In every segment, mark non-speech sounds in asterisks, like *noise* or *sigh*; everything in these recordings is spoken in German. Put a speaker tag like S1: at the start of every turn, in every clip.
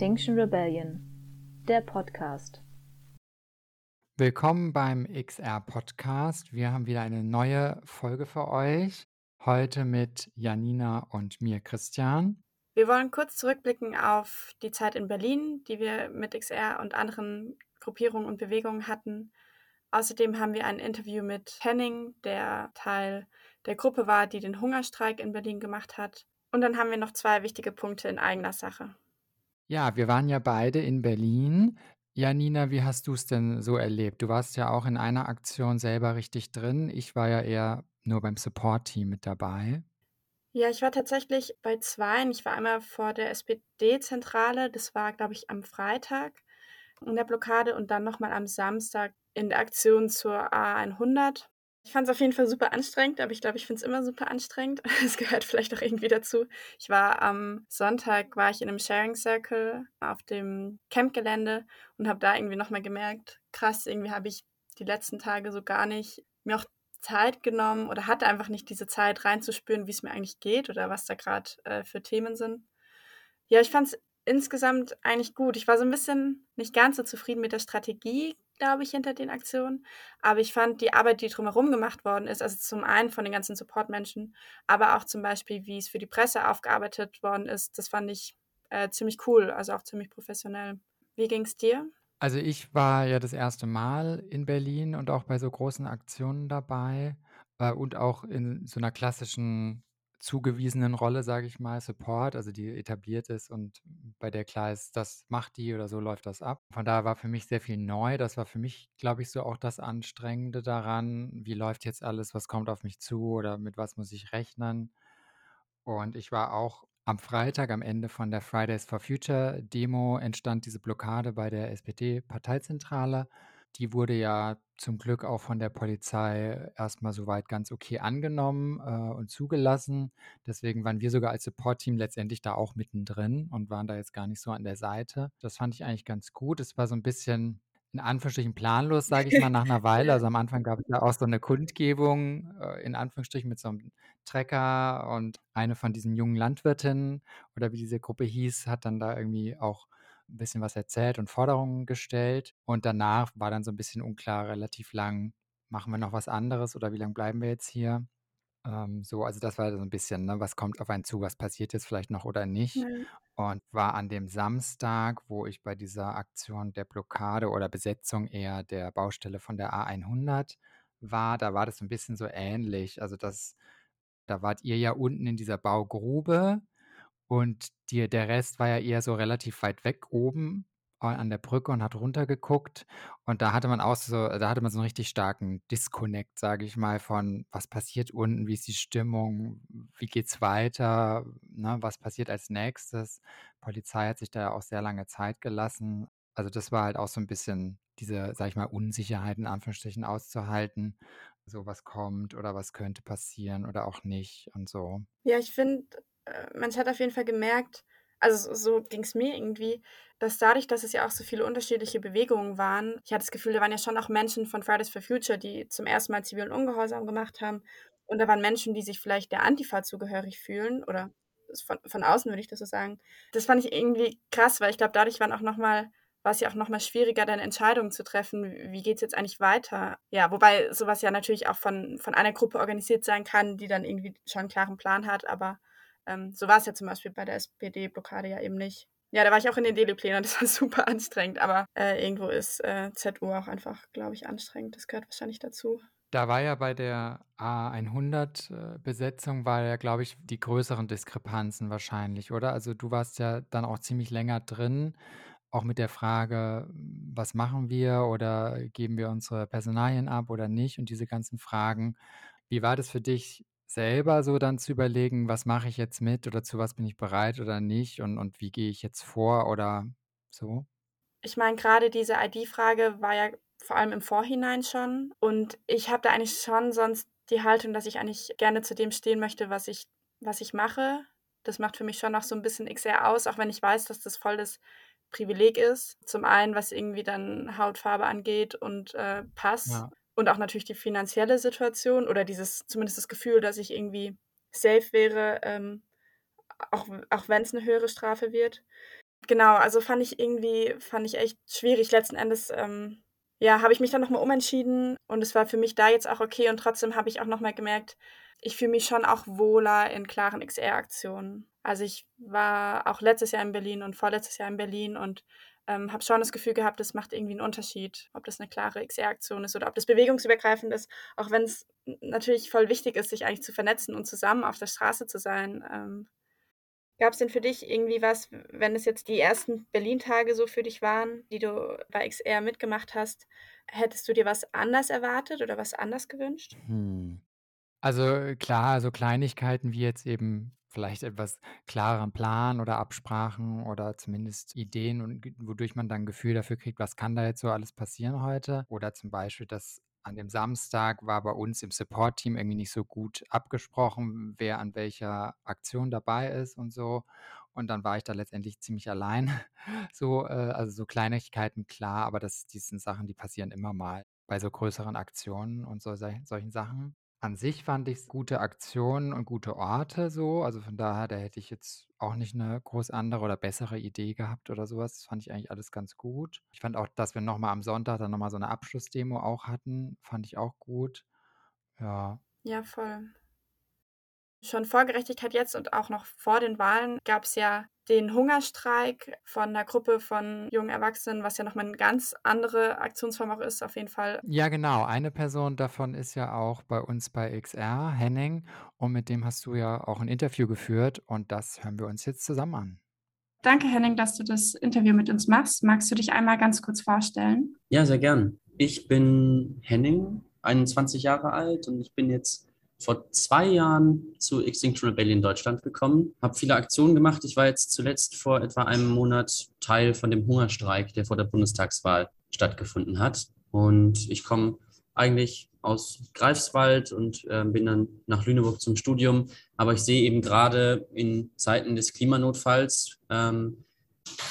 S1: Extinction Rebellion, der Podcast.
S2: Willkommen beim XR Podcast. Wir haben wieder eine neue Folge für euch. Heute mit Janina und mir, Christian.
S3: Wir wollen kurz zurückblicken auf die Zeit in Berlin, die wir mit XR und anderen Gruppierungen und Bewegungen hatten. Außerdem haben wir ein Interview mit Henning, der Teil der Gruppe war, die den Hungerstreik in Berlin gemacht hat. Und dann haben wir noch zwei wichtige Punkte in eigener Sache.
S2: Ja, wir waren ja beide in Berlin. Janina, wie hast du es denn so erlebt? Du warst ja auch in einer Aktion selber richtig drin. Ich war ja eher nur beim Support-Team mit dabei.
S3: Ja, ich war tatsächlich bei zweien. Ich war einmal vor der SPD-Zentrale, das war, glaube ich, am Freitag in der Blockade und dann nochmal am Samstag in der Aktion zur A100. Ich fand es auf jeden Fall super anstrengend, aber ich glaube, ich finde es immer super anstrengend. *laughs* Es gehört vielleicht auch irgendwie dazu. Ich war am Sonntag, war ich in einem Sharing Circle auf dem Campgelände und habe da irgendwie nochmal gemerkt, krass, irgendwie habe ich die letzten Tage so gar nicht mir auch Zeit genommen oder hatte einfach nicht diese Zeit reinzuspüren, wie es mir eigentlich geht oder was da gerade äh, für Themen sind. Ja, ich fand es insgesamt eigentlich gut. Ich war so ein bisschen nicht ganz so zufrieden mit der Strategie, glaube ich, hinter den Aktionen. Aber ich fand die Arbeit, die drumherum gemacht worden ist, also zum einen von den ganzen Supportmenschen, aber auch zum Beispiel, wie es für die Presse aufgearbeitet worden ist, das fand ich äh, ziemlich cool, also auch ziemlich professionell. Wie ging es dir?
S2: Also ich war ja das erste Mal in Berlin und auch bei so großen Aktionen dabei äh, und auch in so einer klassischen zugewiesenen Rolle, sage ich mal, Support, also die etabliert ist und bei der klar ist, das macht die oder so läuft das ab. Von daher war für mich sehr viel neu. Das war für mich, glaube ich, so auch das Anstrengende daran. Wie läuft jetzt alles? Was kommt auf mich zu oder mit was muss ich rechnen? Und ich war auch am Freitag, am Ende von der Fridays for Future Demo, entstand diese Blockade bei der SPD-Parteizentrale. Die wurde ja zum Glück auch von der Polizei erstmal soweit ganz okay angenommen äh, und zugelassen. Deswegen waren wir sogar als Support-Team letztendlich da auch mittendrin und waren da jetzt gar nicht so an der Seite. Das fand ich eigentlich ganz gut. Es war so ein bisschen in Anführungsstrichen planlos, sage ich mal, nach einer *laughs* Weile. Also am Anfang gab es ja auch so eine Kundgebung, äh, in Anführungsstrichen mit so einem Trecker und eine von diesen jungen Landwirtinnen oder wie diese Gruppe hieß, hat dann da irgendwie auch ein bisschen was erzählt und Forderungen gestellt. Und danach war dann so ein bisschen unklar, relativ lang, machen wir noch was anderes oder wie lange bleiben wir jetzt hier? Ähm, so, also das war so ein bisschen, ne, was kommt auf einen zu, was passiert jetzt vielleicht noch oder nicht?
S3: Ja.
S2: Und war an dem Samstag, wo ich bei dieser Aktion der Blockade oder Besetzung eher der Baustelle von der A100 war, da war das so ein bisschen so ähnlich. Also das, da wart ihr ja unten in dieser Baugrube und die, der Rest war ja eher so relativ weit weg oben an der Brücke und hat runtergeguckt. Und da hatte man auch so, da hatte man so einen richtig starken Disconnect, sage ich mal, von was passiert unten, wie ist die Stimmung, wie geht's weiter, ne, was passiert als nächstes. Polizei hat sich da auch sehr lange Zeit gelassen. Also das war halt auch so ein bisschen diese, sag ich mal, Unsicherheit in Anführungsstrichen auszuhalten. So was kommt oder was könnte passieren oder auch nicht und so.
S3: Ja, ich finde, man hat auf jeden Fall gemerkt, also so ging es mir irgendwie, dass dadurch, dass es ja auch so viele unterschiedliche Bewegungen waren, ich hatte das Gefühl, da waren ja schon auch Menschen von Fridays for Future, die zum ersten Mal zivilen Ungehorsam gemacht haben. Und da waren Menschen, die sich vielleicht der Antifa zugehörig fühlen oder von, von außen würde ich das so sagen. Das fand ich irgendwie krass, weil ich glaube, dadurch waren auch nochmal war es ja auch nochmal schwieriger, dann Entscheidungen zu treffen, wie geht es jetzt eigentlich weiter. Ja, wobei sowas ja natürlich auch von, von einer Gruppe organisiert sein kann, die dann irgendwie schon einen klaren Plan hat, aber ähm, so war es ja zum Beispiel bei der SPD-Blockade ja eben nicht. Ja, da war ich auch in den Deliplänen, das war *laughs* super anstrengend, aber äh, irgendwo ist äh, ZU auch einfach, glaube ich, anstrengend. Das gehört wahrscheinlich dazu.
S2: Da war ja bei der A100-Besetzung, war ja, glaube ich, die größeren Diskrepanzen wahrscheinlich, oder? Also du warst ja dann auch ziemlich länger drin, auch mit der Frage, was machen wir oder geben wir unsere Personalien ab oder nicht und diese ganzen Fragen. Wie war das für dich selber so dann zu überlegen, was mache ich jetzt mit oder zu was bin ich bereit oder nicht und, und wie gehe ich jetzt vor oder so?
S3: Ich meine, gerade diese ID-Frage war ja vor allem im Vorhinein schon. Und ich habe da eigentlich schon sonst die Haltung, dass ich eigentlich gerne zu dem stehen möchte, was ich, was ich mache. Das macht für mich schon noch so ein bisschen XR aus, auch wenn ich weiß, dass das voll das Privileg ist. Zum einen, was irgendwie dann Hautfarbe angeht und äh, Pass. Ja und auch natürlich die finanzielle Situation oder dieses, zumindest das Gefühl, dass ich irgendwie safe wäre, ähm, auch, auch wenn es eine höhere Strafe wird. Genau, also fand ich irgendwie fand ich echt schwierig. Letzten Endes, ähm, ja, habe ich mich dann noch mal umentschieden und es war für mich da jetzt auch okay und trotzdem habe ich auch noch mal gemerkt, ich fühle mich schon auch wohler in klaren XR-Aktionen. Also, ich war auch letztes Jahr in Berlin und vorletztes Jahr in Berlin und, ähm, habe schon das Gefühl gehabt, das macht irgendwie einen Unterschied, ob das eine klare XR-Aktion ist oder ob das bewegungsübergreifend ist, auch wenn es natürlich voll wichtig ist, sich eigentlich zu vernetzen und zusammen auf der Straße zu sein. Ähm, Gab es denn für dich irgendwie was, wenn es jetzt die ersten Berlin-Tage so für dich waren, die du bei XR mitgemacht hast, hättest du dir was anders erwartet oder was anders gewünscht?
S2: Hm. Also klar, so Kleinigkeiten wie jetzt eben vielleicht etwas klareren Plan oder Absprachen oder zumindest Ideen und wodurch man dann 'n Gefühl dafür kriegt, was kann da jetzt so alles passieren heute? Oder zum Beispiel, dass an dem Samstag war bei uns im Support-Team irgendwie nicht so gut abgesprochen, wer an welcher Aktion dabei ist und so. Und dann war ich da letztendlich ziemlich allein. *laughs* So, äh, also so Kleinigkeiten, klar, aber das die sind Sachen, die passieren immer mal bei so größeren Aktionen und so solchen Sachen. An sich fand ich's gute Aktionen und gute Orte so. Also, von daher, da hätte ich jetzt auch nicht 'ne groß andere oder bessere Idee gehabt oder so was. Das fand ich eigentlich alles ganz gut. Ich fand auch, dass wir noch mal am Sonntag dann noch mal so 'ne Abschlussdemo auch hatten, fand ich auch gut. Ja.
S3: Ja, voll. Schon vor Gerechtigkeit jetzt und auch noch vor den Wahlen gab's ja den Hungerstreik von 'ner Gruppe von jungen Erwachsenen, was ja noch mal 'ne ganz andere Aktionsform auch ist, auf jeden Fall.
S2: Ja, genau. Eine Person davon ist ja auch bei uns bei XR, Henning, und mit dem hast du ja auch 'n Interview geführt und das hören wir uns jetzt zusammen an.
S4: Danke, Henning, dass du das Interview mit uns machst. Magst du dich einmal ganz kurz vorstellen?
S5: Ja, sehr gern. Ich bin Henning, 21 Jahre alt und ich bin jetzt vor zwei Jahren zu Extinction Rebellion Deutschland gekommen, habe viele Aktionen gemacht. Ich war jetzt zuletzt vor etwa einem Monat Teil von dem Hungerstreik, der vor der Bundestagswahl stattgefunden hat. Und ich komme eigentlich aus Greifswald und äh, bin dann nach Lüneburg zum Studium. Aber ich sehe eben gerade in Zeiten des Klimanotfalls, ähm,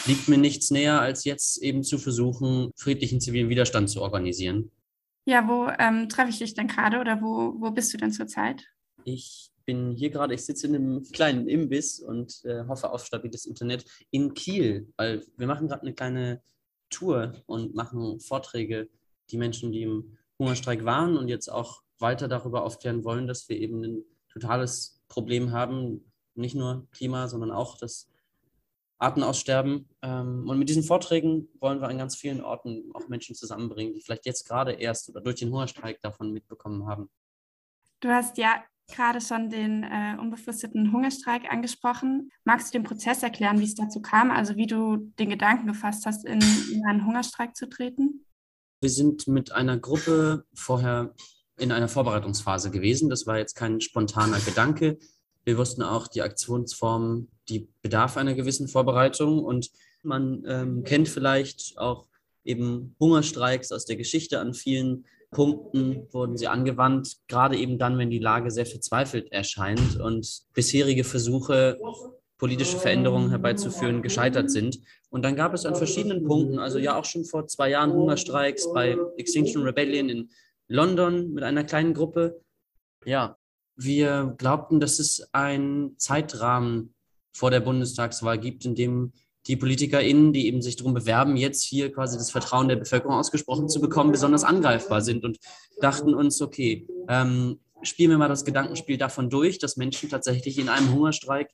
S5: liegt mir nichts näher, als jetzt eben zu versuchen, friedlichen zivilen Widerstand zu organisieren.
S4: Ja, wo ähm, treffe ich dich denn gerade oder wo, wo bist du denn zurzeit?
S5: Ich bin hier gerade, ich sitze in einem kleinen Imbiss und äh, hoffe auf stabiles Internet in Kiel, weil wir machen gerade eine kleine Tour und machen Vorträge, die Menschen, die im Hungerstreik waren und jetzt auch weiter darüber aufklären wollen, dass wir eben ein totales Problem haben, nicht nur Klima, sondern auch das Artenaussterben. Ähm, und mit diesen Vorträgen wollen wir an ganz vielen Orten auch Menschen zusammenbringen, die vielleicht jetzt gerade erst oder durch den Hungerstreik davon mitbekommen haben.
S4: Du hast ja gerade schon den äh, unbefristeten Hungerstreik angesprochen. Magst du den Prozess erklären, wie es dazu kam, also wie du den Gedanken gefasst hast, in, in einen Hungerstreik zu treten?
S5: Wir sind mit einer Gruppe vorher in einer Vorbereitungsphase gewesen. Das war jetzt kein spontaner Gedanke. Wir wussten auch, die Aktionsform, die bedarf einer gewissen Vorbereitung und man ähm, kennt vielleicht auch eben Hungerstreiks aus der Geschichte. An vielen Punkten wurden sie angewandt, gerade eben dann, wenn die Lage sehr verzweifelt erscheint und bisherige Versuche, politische Veränderungen herbeizuführen, gescheitert sind. Und dann gab es an verschiedenen Punkten, also ja auch schon vor zwei Jahren Hungerstreiks bei Extinction Rebellion in London mit einer kleinen Gruppe. Ja, wir glaubten, dass es einen Zeitrahmen vor der Bundestagswahl gibt, in dem die PolitikerInnen, die eben sich darum bewerben, jetzt hier quasi das Vertrauen der Bevölkerung ausgesprochen zu bekommen, besonders angreifbar sind und dachten uns, okay, ähm, spielen wir mal das Gedankenspiel davon durch, dass Menschen tatsächlich in einem Hungerstreik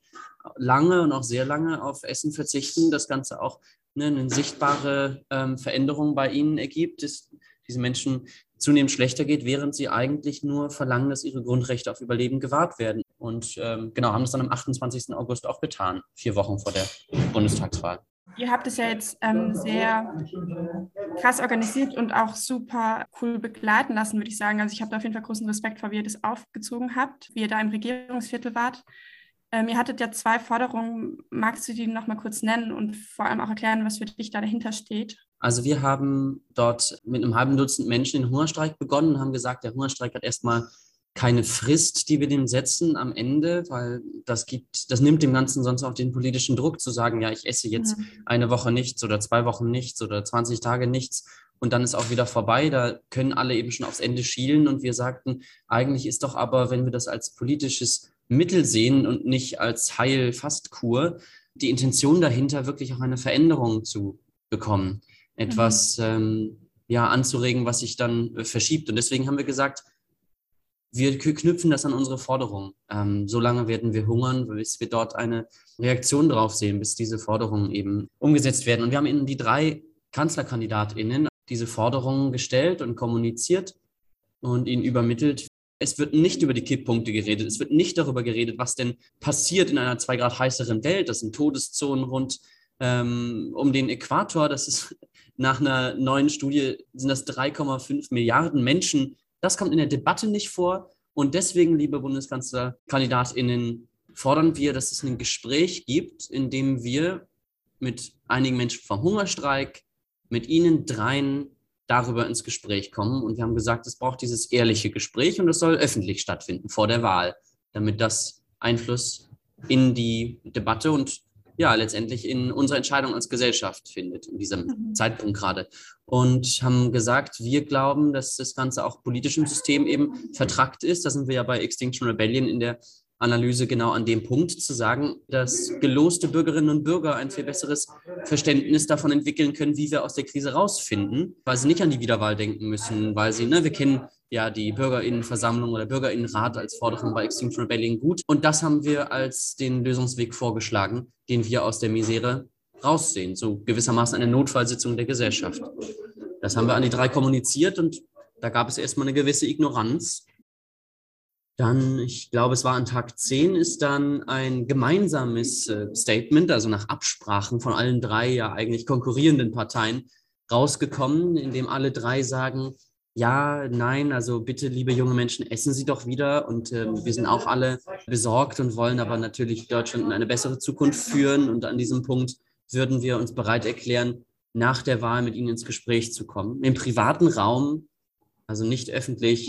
S5: lange und auch sehr lange auf Essen verzichten, das Ganze auch ne, eine sichtbare ähm, Veränderung bei ihnen ergibt, dass diese Menschen zunehmend schlechter geht, während sie eigentlich nur verlangen, dass ihre Grundrechte auf Überleben gewahrt werden. Und ähm, genau, haben das dann am 28. August auch getan, vier Wochen vor der Bundestagswahl.
S4: Ihr habt es ja jetzt ähm, sehr krass organisiert und auch super cool begleiten lassen, würde ich sagen. Also ich habe da auf jeden Fall großen Respekt vor, wie ihr das aufgezogen habt, wie ihr da im Regierungsviertel wart. Ähm, ihr hattet ja zwei Forderungen. Magst du die noch mal kurz nennen und vor allem auch erklären, was für dich da dahinter steht?
S5: Also wir haben dort mit einem halben Dutzend Menschen den Hungerstreik begonnen und haben gesagt, der Hungerstreik hat erstmal keine Frist, die wir dem setzen am Ende, weil das gibt, das nimmt dem Ganzen sonst auch den politischen Druck zu sagen, ja, ich esse jetzt mhm. eine Woche nichts oder zwei Wochen nichts oder 20 Tage nichts und dann ist auch wieder vorbei. Da können alle eben schon aufs Ende schielen und wir sagten, eigentlich ist doch aber, wenn wir das als politisches Mittel sehen und nicht als Heil-Fast-Kur, die Intention dahinter, wirklich auch eine Veränderung zu bekommen, etwas mhm. ähm, ja, anzuregen, was sich dann äh, verschiebt. Und deswegen haben wir gesagt, wir knüpfen das an unsere Forderung. Ähm, solange werden wir hungern, bis wir dort eine Reaktion drauf sehen, bis diese Forderungen eben umgesetzt werden. Und wir haben Ihnen die drei KanzlerkandidatInnen diese Forderungen gestellt und kommuniziert und ihnen übermittelt. Es wird nicht über die Kipppunkte geredet. Es wird nicht darüber geredet, was denn passiert in einer zwei Grad heißeren Welt. Das sind Todeszonen rund ähm, um den Äquator. Das ist nach einer neuen Studie sind das 3,5 Milliarden Menschen. Das kommt in der Debatte nicht vor. Und deswegen, liebe Bundeskanzlerkandidatinnen, fordern wir, dass es ein Gespräch gibt, in dem wir mit einigen Menschen vom Hungerstreik, mit Ihnen dreien darüber ins Gespräch kommen. Und wir haben gesagt, es braucht dieses ehrliche Gespräch und es soll öffentlich stattfinden vor der Wahl, damit das Einfluss in die Debatte und ja, letztendlich in unsere Entscheidung als Gesellschaft findet, in diesem mhm. Zeitpunkt gerade. Und haben gesagt, wir glauben, dass das Ganze auch politisch im System eben vertrackt ist. Da sind wir ja bei Extinction Rebellion in der Analyse genau an dem Punkt zu sagen, dass geloste Bürgerinnen und Bürger ein viel besseres Verständnis davon entwickeln können, wie wir aus der Krise rausfinden, weil sie nicht an die Wiederwahl denken müssen, weil sie, ne, wir kennen ja die Bürgerinnenversammlung oder Bürgerinnenrat als Forderung bei Extinction Rebellion gut. Und das haben wir als den Lösungsweg vorgeschlagen, den wir aus der Misere raussehen, so gewissermaßen eine Notfallsitzung der Gesellschaft. Das haben wir an die drei kommuniziert und da gab es erstmal eine gewisse Ignoranz. Dann, ich glaube, es war an Tag 10, ist dann ein gemeinsames äh, Statement, also nach Absprachen von allen drei ja eigentlich konkurrierenden Parteien rausgekommen, in dem alle drei sagen, ja, nein, also bitte, liebe junge Menschen, essen Sie doch wieder. Und äh, wir sind auch alle besorgt und wollen aber natürlich Deutschland in eine bessere Zukunft führen. Und an diesem Punkt würden wir uns bereit erklären, nach der Wahl mit Ihnen ins Gespräch zu kommen. Im privaten Raum, also nicht öffentlich.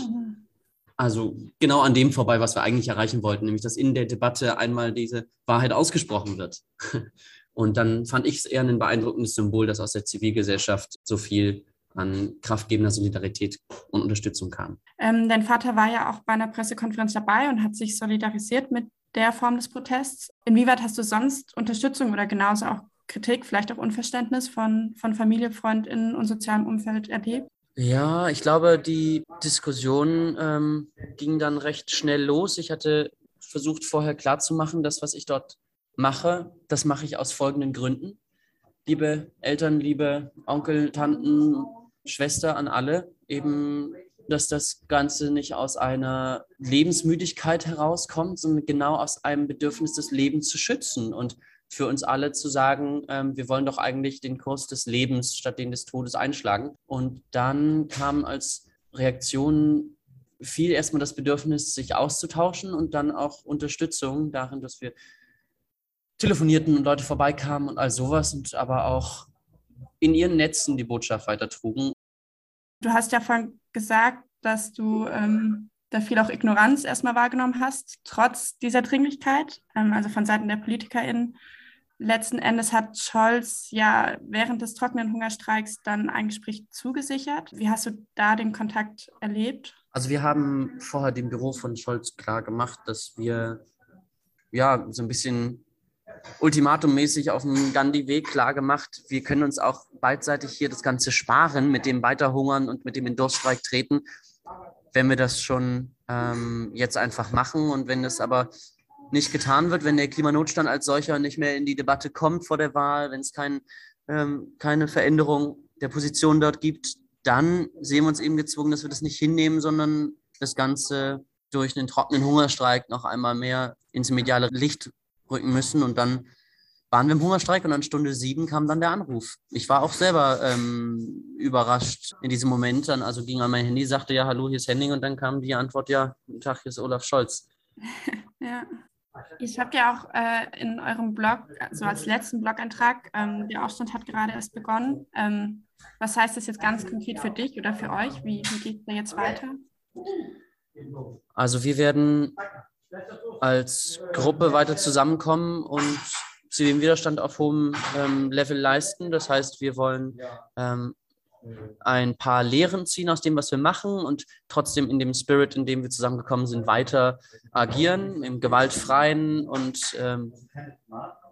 S5: Also genau an dem vorbei, was wir eigentlich erreichen wollten, nämlich dass in der Debatte einmal diese Wahrheit ausgesprochen wird. *laughs* Und dann fand ich es eher ein beeindruckendes Symbol, dass aus der Zivilgesellschaft so viel an kraftgebender Solidarität und Unterstützung kam.
S4: Ähm, dein Vater war ja auch bei einer Pressekonferenz dabei und hat sich solidarisiert mit der Form des Protests. Inwieweit hast du sonst Unterstützung oder genauso auch Kritik, vielleicht auch Unverständnis von, von Familie, FreundInnen und sozialem Umfeld erlebt?
S5: Ja, ich glaube, die Diskussion ähm, ging dann recht schnell los. Ich hatte versucht vorher klarzumachen, das, was ich dort mache, das mache ich aus folgenden Gründen. Liebe Eltern, liebe Onkel, Tanten, Schwester an alle, eben, dass das Ganze nicht aus einer Lebensmüdigkeit herauskommt, sondern genau aus einem Bedürfnis, das Leben zu schützen und für uns alle zu sagen, ähm, wir wollen doch eigentlich den Kurs des Lebens statt den des Todes einschlagen. Und dann kam als Reaktion viel erstmal das Bedürfnis, sich auszutauschen und dann auch Unterstützung darin, dass wir telefonierten und Leute vorbeikamen und all sowas und aber auch in ihren Netzen die Botschaft weitertrugen.
S4: Du hast ja vorhin gesagt, dass du ähm, da viel auch Ignoranz erstmal wahrgenommen hast, trotz dieser Dringlichkeit, ähm, also von Seiten der PolitikerInnen letzten Endes hat Scholz ja während des trockenen Hungerstreiks dann ein Gespräch zugesichert. Wie hast du da den Kontakt erlebt?
S5: Also wir haben vorher dem Büro von Scholz klar gemacht, dass wir ja so ein bisschen ultimatummäßig auf dem Gandhi-Weg klar gemacht, wir können uns auch beidseitig hier das Ganze sparen mit dem Weiterhungern und mit dem in Durststreik treten, wenn wir das schon ähm, jetzt einfach machen. Und wenn es aber nicht getan wird, wenn der Klimanotstand als solcher nicht mehr in die Debatte kommt vor der Wahl, wenn es kein, ähm, keine Veränderung der Position dort gibt, dann sehen wir uns eben gezwungen, dass wir das nicht hinnehmen, sondern das Ganze durch einen trockenen Hungerstreik noch einmal mehr ins mediale Licht rücken müssen. Und dann waren wir im Hungerstreik und an Stunde sieben kam dann der Anruf. Ich war auch selber ähm, überrascht in diesem Moment. Dann also ging an mein Handy, sagte ja, hallo, hier ist Henning und dann kam die Antwort, ja, guten Tag, hier ist Olaf Scholz. *laughs*
S4: ja. Ich habe ja auch äh, in eurem Blog, also als letzten Blog-Eintrag, ähm, der Aufstand hat gerade erst begonnen. Ähm, was heißt das jetzt ganz konkret für dich oder für euch? Wie, wie geht es da jetzt weiter?
S5: Also wir werden als Gruppe weiter zusammenkommen und zivilen Widerstand auf hohem ähm, Level leisten. Das heißt, wir wollen ähm, ein paar Lehren ziehen aus dem, was wir machen und trotzdem in dem Spirit, in dem wir zusammengekommen sind, weiter agieren, im gewaltfreien und ähm,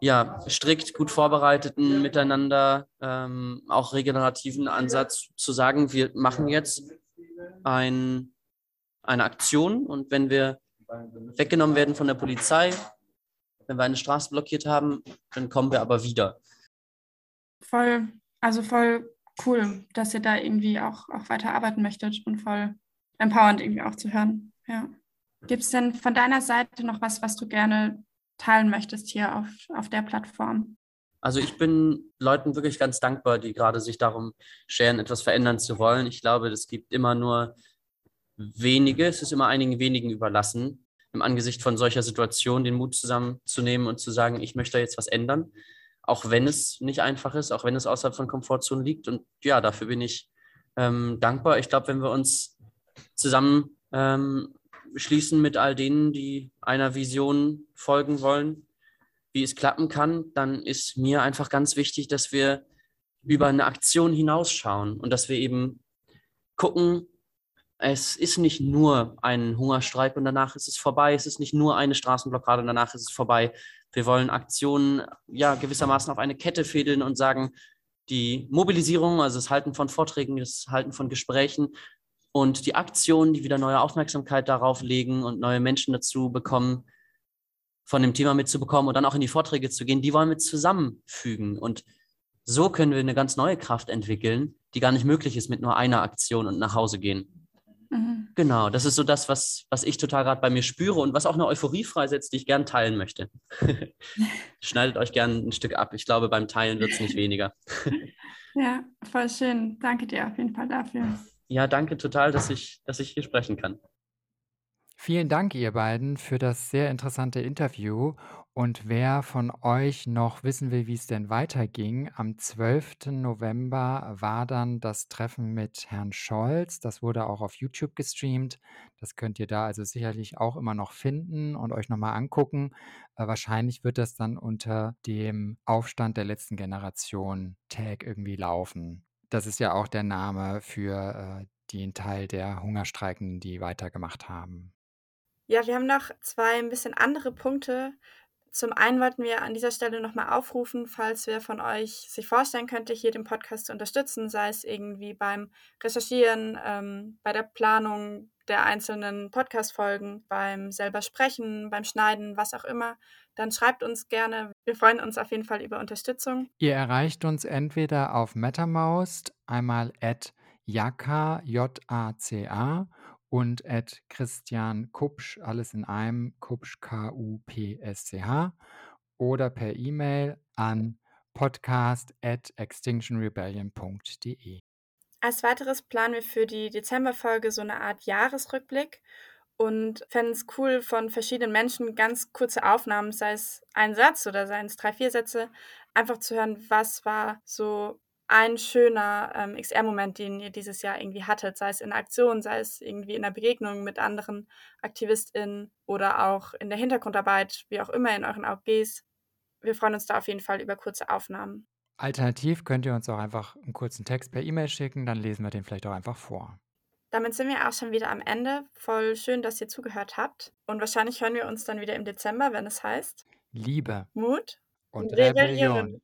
S5: ja, strikt gut vorbereiteten Miteinander, ähm, auch regenerativen Ansatz zu sagen, wir machen jetzt ein, eine Aktion und wenn wir weggenommen werden von der Polizei, wenn wir eine Straße blockiert haben, dann kommen wir aber wieder.
S4: Voll, also voll cool, dass ihr da irgendwie auch, auch weiter arbeiten möchtet und voll empowernd irgendwie auch zu hören. Ja. Gibt es denn von deiner Seite noch was, was du gerne teilen möchtest hier auf, auf der Plattform?
S5: Also ich bin Leuten wirklich ganz dankbar, die gerade sich darum scheren, etwas verändern zu wollen. Ich glaube, es gibt immer nur wenige, es ist immer einigen wenigen überlassen, im Angesicht von solcher Situation den Mut zusammenzunehmen und zu sagen, ich möchte jetzt was ändern, auch wenn es nicht einfach ist, auch wenn es außerhalb von Komfortzonen liegt. Und ja, dafür bin ich ähm, dankbar. Ich glaube, wenn wir uns zusammen ähm, schließen mit all denen, die einer Vision folgen wollen, wie es klappen kann, dann ist mir einfach ganz wichtig, dass wir über eine Aktion hinausschauen und dass wir eben gucken, es ist nicht nur ein Hungerstreik und danach ist es vorbei. Es ist nicht nur eine Straßenblockade und danach ist es vorbei. Wir wollen Aktionen ja gewissermaßen auf eine Kette fädeln und sagen, die Mobilisierung, also das Halten von Vorträgen, das Halten von Gesprächen und die Aktionen, die wieder neue Aufmerksamkeit darauf legen und neue Menschen dazu bekommen, von dem Thema mitzubekommen und dann auch in die Vorträge zu gehen, die wollen wir zusammenfügen. Und so können wir eine ganz neue Kraft entwickeln, die gar nicht möglich ist mit nur einer Aktion und nach Hause gehen. Mhm. Genau, das ist so das, was, was ich total gerade bei mir spüre und was auch eine Euphorie freisetzt, die ich gern teilen möchte. *laughs* Schneidet euch gern ein Stück ab. Ich glaube, beim Teilen wird es nicht weniger. *laughs*
S4: ja, voll schön. Danke dir auf jeden Fall dafür.
S5: Ja, danke total, dass ich, dass ich hier sprechen kann.
S2: Vielen Dank, ihr beiden, für das sehr interessante Interview. Und wer von euch noch wissen will, wie es denn weiterging, am 12. November war dann das Treffen mit Herrn Scholz. Das wurde auch auf YouTube gestreamt. Das könnt ihr da also sicherlich auch immer noch finden und euch nochmal angucken. Äh, wahrscheinlich wird das dann unter dem Aufstand der letzten Generation Tag irgendwie laufen. Das ist ja auch der Name für äh, den Teil der Hungerstreikenden, die weitergemacht haben.
S3: Ja, wir haben noch zwei ein bisschen andere Punkte. Zum einen wollten wir an dieser Stelle nochmal aufrufen, falls wer von euch sich vorstellen könnte, hier den Podcast zu unterstützen, sei es irgendwie beim Recherchieren, ähm, bei der Planung der einzelnen Podcast-Folgen, beim selber Sprechen, beim Schneiden, was auch immer, dann schreibt uns gerne. Wir freuen uns auf jeden Fall über Unterstützung.
S2: Ihr erreicht uns entweder auf MetaMoust, einmal at Jaka, J-A-C-A und at Christian Kupsch, alles in einem, Kupsch, K-U-P-S-C-H, oder per E-Mail an podcast at extinctionrebellion.de.
S3: Als weiteres planen wir für die Dezemberfolge so eine Art Jahresrückblick und fänden es cool, von verschiedenen Menschen ganz kurze Aufnahmen, sei es ein Satz oder seien es drei, vier Sätze, einfach zu hören, was war so ein schöner ähm, XR-Moment, den ihr dieses Jahr irgendwie hattet, sei es in Aktion, sei es irgendwie in der Begegnung mit anderen AktivistInnen oder auch in der Hintergrundarbeit, wie auch immer in euren AUGs. Wir freuen uns da auf jeden Fall über kurze Aufnahmen.
S2: Alternativ könnt ihr uns auch einfach einen kurzen Text per E-Mail schicken, dann lesen wir den vielleicht auch einfach vor.
S3: Damit sind wir auch schon wieder am Ende. Voll schön, dass ihr zugehört habt. Und wahrscheinlich hören wir uns dann wieder im Dezember, wenn es heißt
S2: Liebe
S3: Mut
S2: und Rebellion.